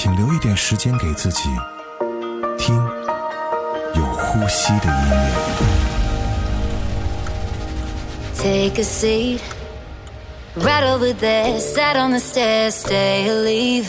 请留一点时间给自己，听有呼吸的音乐。Take a seat, right over there, sat on the stairs, stay or leave.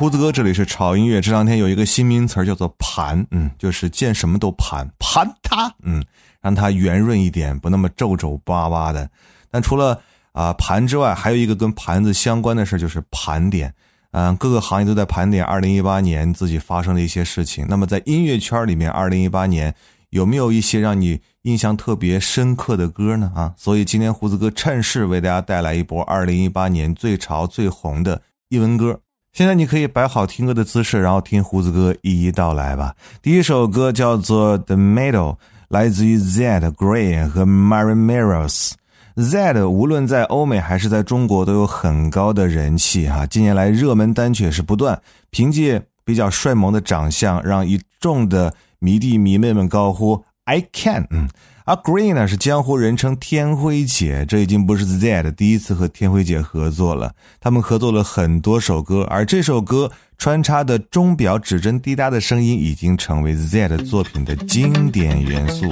胡子哥，这里是潮音乐。这两天有一个新名词叫做“盘”，嗯，就是见什么都盘，盘它，嗯，让它圆润一点，不那么皱皱巴巴的。但除了啊、盘之外，还有一个跟盘子相关的事，就是盘点。嗯，各个行业都在盘点二零一八年自己发生的一些事情。那么在音乐圈里面，二零一八年有没有一些让你印象特别深刻的歌呢？啊，所以今天胡子哥趁势为大家带来一波二零一八年最潮最红的英文歌。现在你可以摆好听歌的姿势，然后听胡子哥一一道来吧。第一首歌叫做《The Middle》，来自于 Zed Green 和 Mary Meros。Zed 无论在欧美还是在中国都有很高的人气哈、近年来热门单曲也是不断，凭借比较帅萌的长相，让一众的迷弟迷妹们高呼 “I can”。嗯，而 Green 呢是江湖人称天辉姐，这已经不是 Zed 第一次和天辉姐合作了，他们合作了很多首歌，而这首歌穿插的钟表指针滴答的声音已经成为 Zed 作品的经典元素。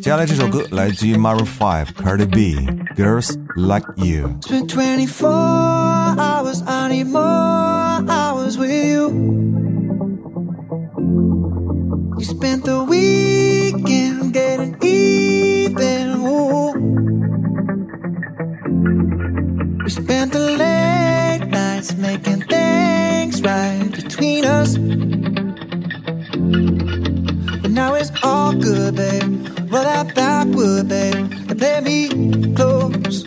接下来这首歌来自于 Maroon Five Cardi B，《Girls Like You》。We spent the weekend getting even. Ooh. We spent the late nights making things right between us. But now it's all good, babe. Roll that would, babe, and play me close.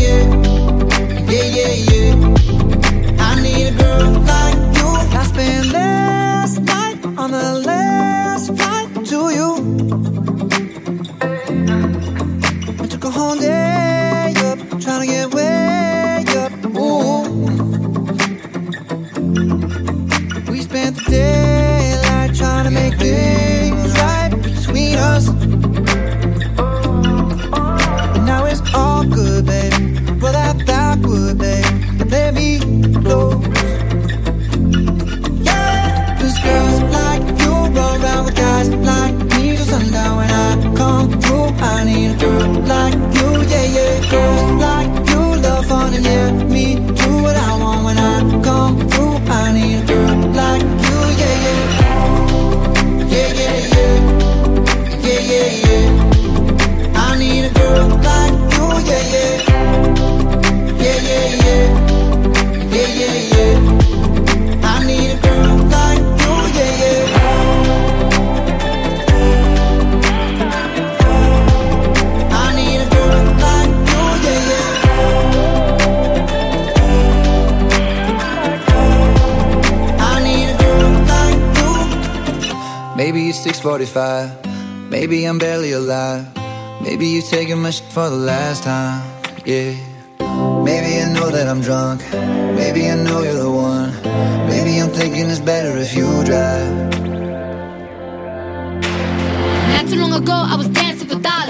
Yeah, 6:45. Maybe I'm barely alive. Maybe you're taking my shit for the last time. Yeah. Maybe I know that I'm drunk. Maybe I know you're the one. Maybe I'm thinking it's better if you drive. Not too long ago, I was dancing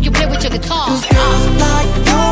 like you play with your guitar. Cause girls like you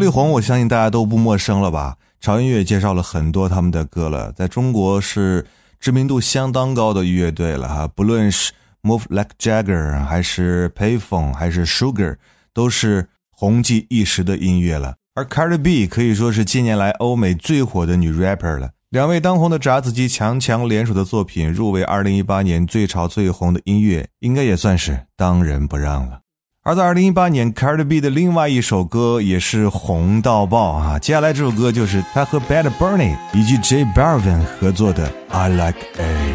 力红，我相信大家都不陌生了吧？潮音乐介绍了很多他们的歌了，在中国是知名度相当高的乐队了哈。不论是 Move Like Jagger，还是 Payphone，还是 Sugar，都是红极一时的音乐了。而 Cardi B 可以说是近年来欧美最火的女 rapper 了。两位当红的炸子鸡强强联手的作品入围2018年最潮最红的音乐，应该也算是当仁不让了。而在2018年，Cardi B 的另外一首歌也是红到爆啊！接下来这首歌就是他和 Bad Bunny 以及 J Balvin 合作的《I Like A》。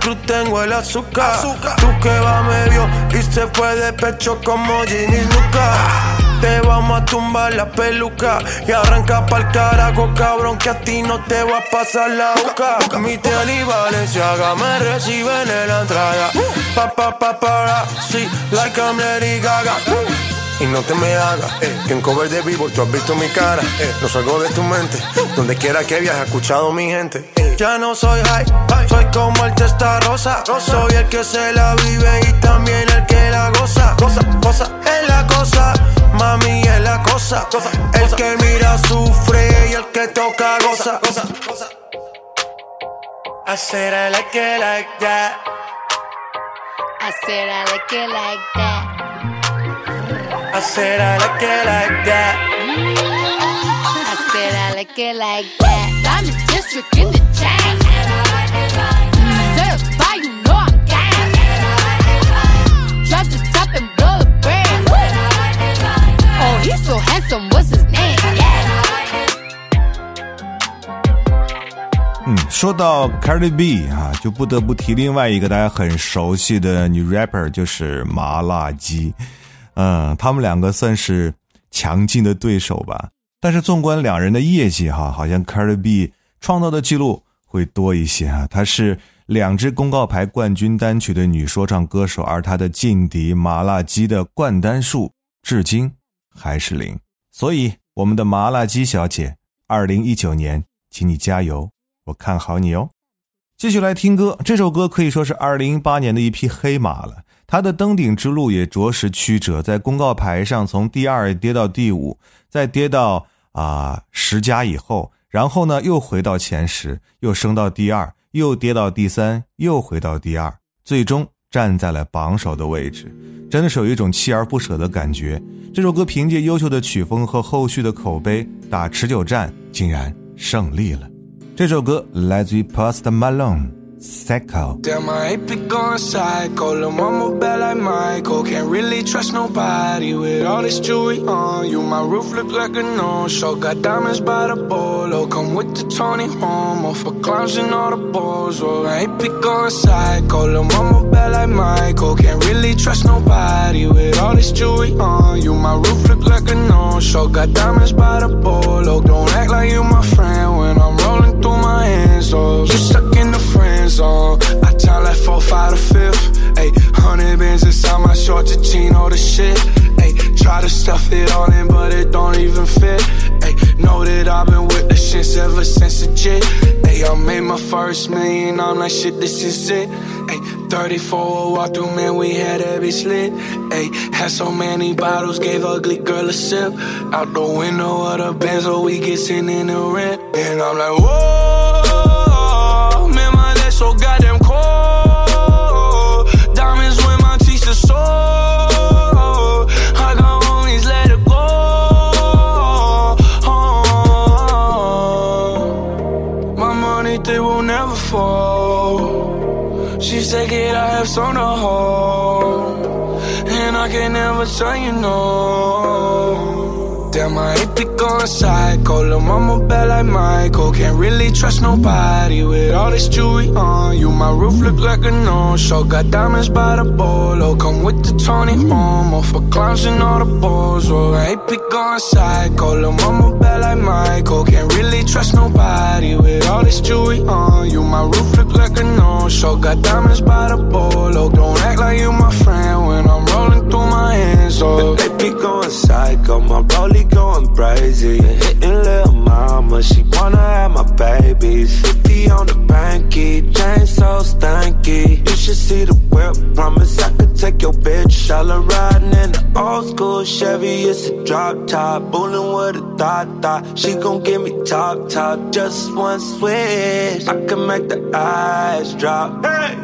Cruz tengo el azúcar. Tú que va medio y se fue de pecho como Ginny Luca. Te vamos a tumbar la peluca y arranca pa'l carajo, cabrón, que a ti no te va a pasar la boca. Mi tele y Valenciaga me reciben en la entrada. Pa, pa, pa, para, sí, like I'm Lady Gaga. Y no te me hagas, eh, que en cover de vivo tú has visto mi cara. Eh, no salgo de tu mente, donde quiera que viajes, escuchado mi gente. Eh, ya no soy high, soy como el testa rosa. Soy el que se la vive y también el que la goza. Goza, goza, es la cosa, mami es la cosa. El que mira sufre y el que toca goza. goza, goza. I said I like it like that. I said I like it like that. I said I like it like that. I said I like it like that. Diamond District in the chain. Certified, you know I'm gang. Drop the top and blow the brand. Oh, he's so handsome, what's his name? Yeah. 嗯，说到 Cardi B 啊，就不得不提另外一个大家很熟悉的女 rapper，就是麻辣鸡。嗯，他们两个算是强劲的对手吧。 但是纵观两人的业绩哈，好像 Cardi B 创造的记录会多一些啊。她是两支公告牌冠军单曲的女说唱歌手，而她的劲敌麻辣鸡的冠单数至今还是零。所以，我们的麻辣鸡小姐，二零一九年，请你加油，我看好你哦。继续来听歌，这首歌可以说是二零一八年的一匹黑马了。他的登顶之路也着实曲折，在公告牌上从第二跌到第五，再跌到啊十家以后，然后呢又回到前十，又升到第二，又跌到第三，又回到第二，最终站在了榜首的位置，真的是有一种锲而不舍的感觉。这首歌凭借优秀的曲风和后续的口碑，打持久战竟然胜利了。这首歌来自于 Post Malone。Psycho. Damn, I ain't been going psycho. Lil' mama bad like Michael. Can't really trust nobody with all this jewelry on you. My roof look like a no-show. Got diamonds by the bolo. Come with the Tony Homo for clowns and all the balls. Oh, I ain't been going psycho. Lil' mama bad like Michael. Can't really trust nobody with all this jewelry on you. My roof look like a no-show. Got diamonds by the bolo. Don't act like you my friend when I'm rolling through my hands. Oh, you stuck to chino the shit. Ayy, try to stuff it all in, but it don't even fit. Ayy, know that I've been with the shits ever since the jit. Ayy, I made my first million, I'm like shit, this is it. Ayy, 34 walk through, man, we had every slit. Ayy, had so many bottles, gave ugly girl a sip. Out the window of the Benz, we get sent in the rent. And I'm like, whoa, man, my legs so goddamn tell you know. Damn, I hate to go psycho. Lil' mama bad like Michael. Can't really trust nobody with all this jewelry on you. My roof look like a no-show. Got diamonds by the bolo. Come with the Tony Momo for clowns and all the balls. Oh, I hate to go psycho. Lil' mama bad like Michael. Can't really trust nobody with all this jewelry on you. My roof look like a no-show. Got diamonds by the bolo. Don't act like you my friend when I'm rolling through my hands. Oh, they be going psycho. My rollie going crazy. Hitting little mama, she wanna have my babies. 50 on the banky, chain so stanky. You should see the whip, promise I could take your bitch. All her riding in the old school Chevy, it's a drop top. Bullin' with a thought thought. She gon' give me top top, just one switch. I can make the eyes drop. Hey!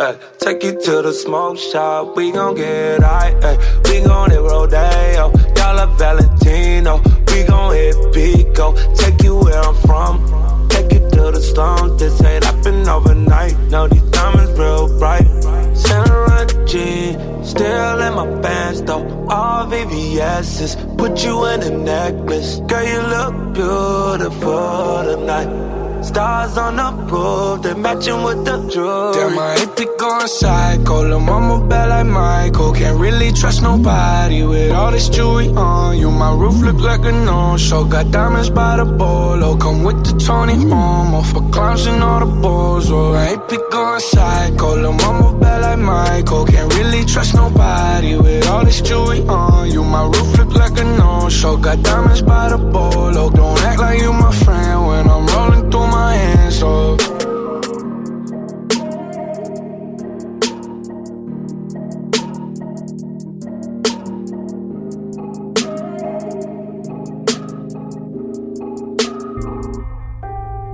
Ay, take you to the smoke shop, we gon' get high. Ay, we gon' hit Rodeo, y'all are Valentino. We gon' hit Pico, take you where I'm from. Take you to the slums, this ain't happen overnight. No, these diamonds real bright. G, still in my pants though. All VVS's, put you in a necklace. Girl, you look beautiful tonight. Stars on the roof, they matching with the truth. Damn, To psycho. Lil' mama bad like Michael. Can't really trust nobody with all this jewelry on you. My roof look like a no-show. Got diamonds by the bolo. Come with the Tony Momo for clowns and all the balls. Oh, I hate to go psycho. Lil' mama bad like Michael. Can't really trust nobody with all this jewelry on you. My roof look like a no-show. Got diamonds by the bolo. Don't act like you my friend when I'm rolling through my hands up. “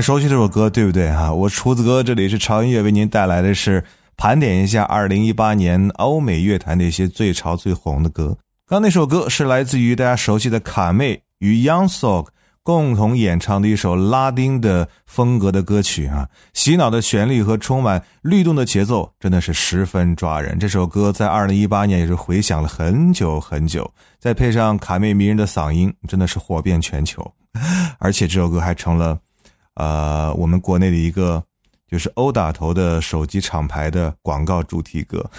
熟悉这首歌，对不对哈？我厨子哥这里是潮音乐，为您带来的是盘点一下二零一八年欧美乐坛的一些最潮最红的歌。刚那首歌是来自于大家熟悉的卡妹与 Young Sog 共同演唱的一首拉丁的风格的歌曲啊，洗脑的旋律和充满律动的节奏真的是十分抓人。这首歌在二零一八年也是回响了很久很久，再配上卡妹迷人的嗓音，真的是火遍全球。而且这首歌还成了。呃，我们国内的一个就是欧打头的手机厂牌的广告主题歌。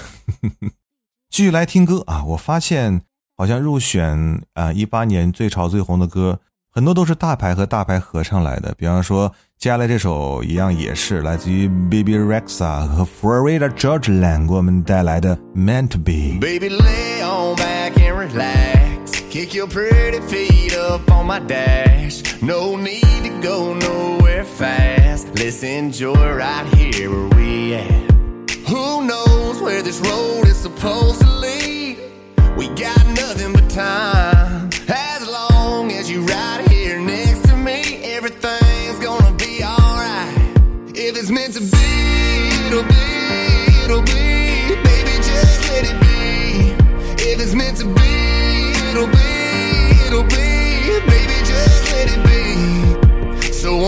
继续来听歌啊，我发现好像入选啊一八年最潮最红的歌，很多都是大牌和大牌合唱来的。比方说接下来这首一样也是来自于 Baby Rexa 和 Florida Georgia Line 给我们带来的 Meant to Be。Baby, lay on back and relax. Kick your pretty feet up on my dash. No need to go fast. Let's enjoy right here where we at. Who knows where this road is supposed to lead? We got nothing but time.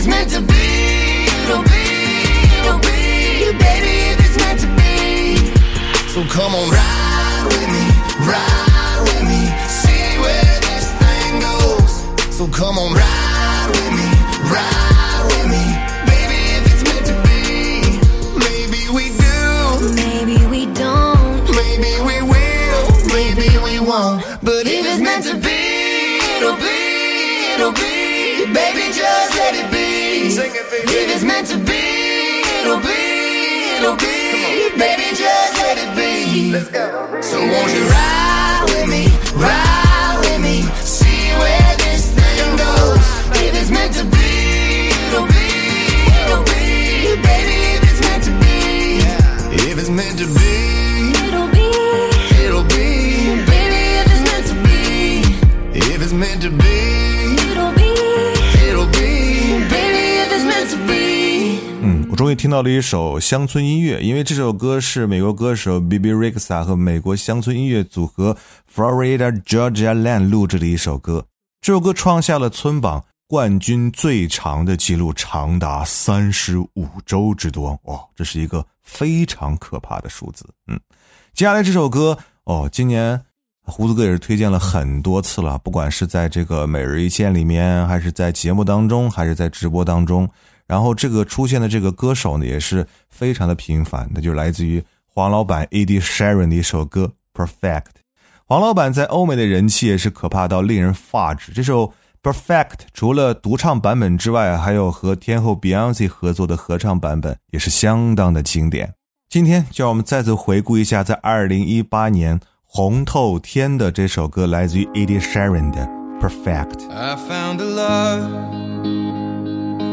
it's meant to be, it'll be, it'll be. Baby, if it's meant to be. So come on, ride with me, ride with me, see where this thing goes. So come on, ride with me, ride with me, baby, if it's meant to be. Maybe we do, Maybe we don't. maybe we will, maybe we won't. But if it's meant to be, it'll be, it'll be. Let it be. Sing it, baby. If it's meant to be, it'll be, it'll be. Baby, just let it be. Let's go. So won't you ride with me, ride with me, see where this thing goes. If it's meant to be, 听到了一首乡村音乐，因为这首歌是美国歌手 B.B. Rexa 和美国乡村音乐组合 Florida Georgia Line 录制的一首歌。这首歌创下了村榜冠军最长的记录，长达三十五周之多。哇，这是一个非常可怕的数字。嗯，接下来这首歌哦，今年胡子哥也是推荐了很多次了，不管是在这个每日一见里面，还是在节目当中，还是在直播当中。然后这个出现的这个歌手呢，也是非常的频繁，那就来自于黄老板 A.D. Sharon 的一首歌《Perfect》。黄老板在欧美的人气也是可怕到令人发指。这首《Perfect》除了独唱版本之外，还有和天后 Beyonce 合作的合唱版本，也是相当的经典。今天就让我们再次回顾一下，在2018年红透天的这首歌，来自于 A.D. Sharon 的《Perfect》。I found a love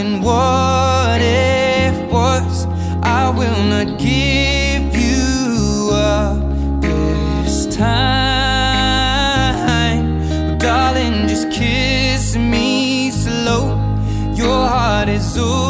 in knowing what it was. I will not give you up this time. Darling, just kiss me slow. Your heart is all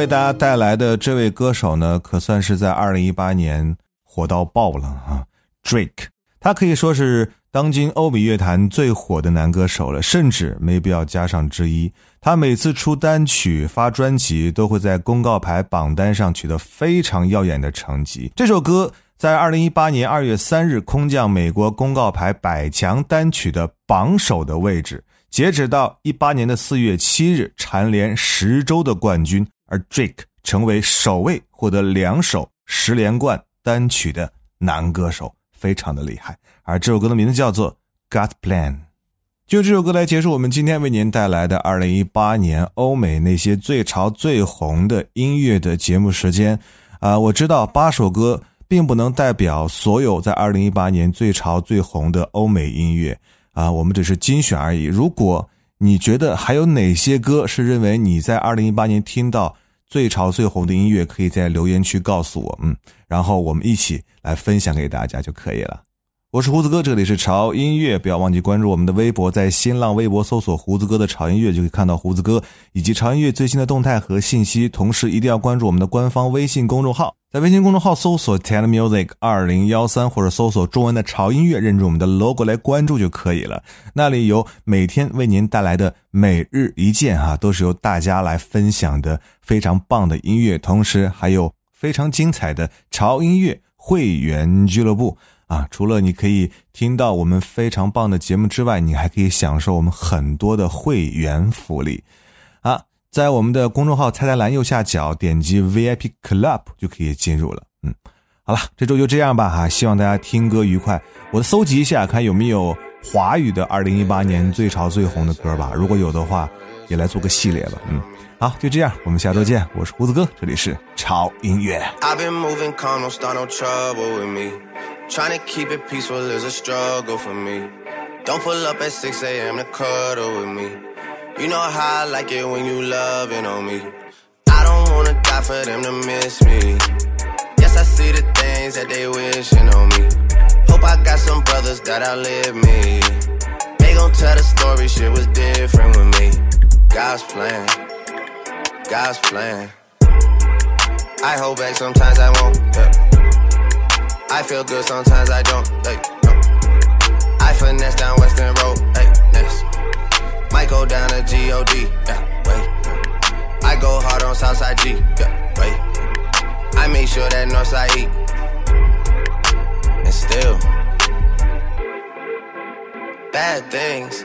为大家带来的这位歌手呢，可算是在二零一八年火到爆了啊！Drake，他可以说是当今欧美乐坛最火的男歌手了，甚至没必要加上之一。他每次出单曲、发专辑，都会在公告牌榜单上取得非常耀眼的成绩。这首歌在二零一八年二月三日空降美国公告牌百强单曲的榜首的位置。截止到一八年的四月七日，蝉联十周的冠军，而 Drake 成为首位获得两首十连冠单曲的男歌手，非常的厉害。而这首歌的名字叫做《Got Plan》。就这首歌来结束我们今天为您带来的二零一八年欧美那些最潮最红的音乐的节目时间。啊、我知道八首歌并不能代表所有在二零一八年最潮最红的欧美音乐。啊，我们只是精选而已。如果你觉得还有哪些歌是认为你在二零一八年听到最潮最红的音乐，可以在留言区告诉我，嗯，然后我们一起来分享给大家就可以了。我是胡子哥，这里是潮音乐，不要忘记关注我们的微博，在新浪微博搜索“胡子哥的潮音乐”就可以看到胡子哥以及潮音乐最新的动态和信息。同时，一定要关注我们的官方微信公众号，在微信公众号搜索 “ten music 二零幺三”或者搜索中文的“潮音乐”，认准我们的 logo 来关注就可以了。那里有每天为您带来的每日一见哈，都是由大家来分享的非常棒的音乐，同时还有非常精彩的潮音乐会员俱乐部。啊，除了你可以听到我们非常棒的节目之外，你还可以享受我们很多的会员福利。啊，在我们的公众号菜单栏右下角点击 VIP Club 就可以进入了。嗯，好了，这周就这样吧哈，希望大家听歌愉快。我搜集一下，看有没有华语的2018年最潮最红的歌吧。如果有的话，也来做个系列吧。嗯，好，就这样，我们下周见。我是胡子哥，这里是潮音乐。Trying to keep it peaceful is a struggle for me. Don't pull up at 6 a.m. to cuddle with me. You know how I like it when you loving on me. I don't wanna die for them to miss me. Yes, I see the things that they wishing on me. Hope I got some brothers that outlive me. They gon' tell the story, shit was different with me. God's plan, God's plan. I hold back, sometimes I won't. Yeah. I feel good, sometimes I don't. Hey, no. I finesse down Weston Road. Hey, next. Might go down to God. Yeah, wait. I go hard on Southside G. Yeah, wait. I make sure that Northside E. And still, bad things.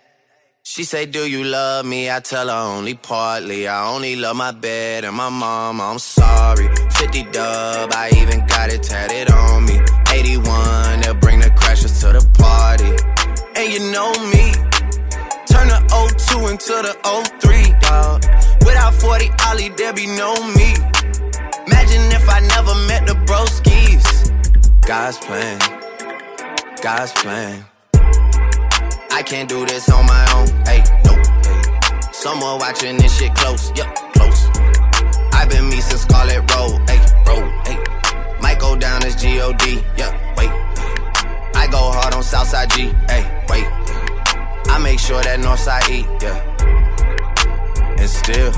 She say, Do you love me? I tell her only partly. I only love my bed and my mom. I'm sorry. 50 dub, I even got it tatted on me. 81, they'll bring the crashers to the party. And you know me. Turn the 02 into the 03, dog. Without 40 Ollie, there be no me. Imagine if I never met the broskies. God's plan, God's plan. I can't do this on my own, hey, no. Someone watching this shit close, yep, close. I've been me since Scarlett Road, hey, road, hey. Might go down as G-O-D, yeah, wait. I go hard on Southside G, hey, wait. I make sure that Northside E, yeah and still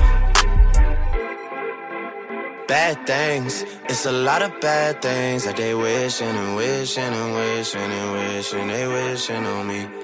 bad things. It's a lot of bad things that they wishing and wishing and wishing and wishing they wishing on me.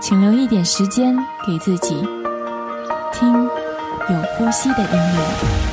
请留一点时间给自己，听有呼吸的音乐。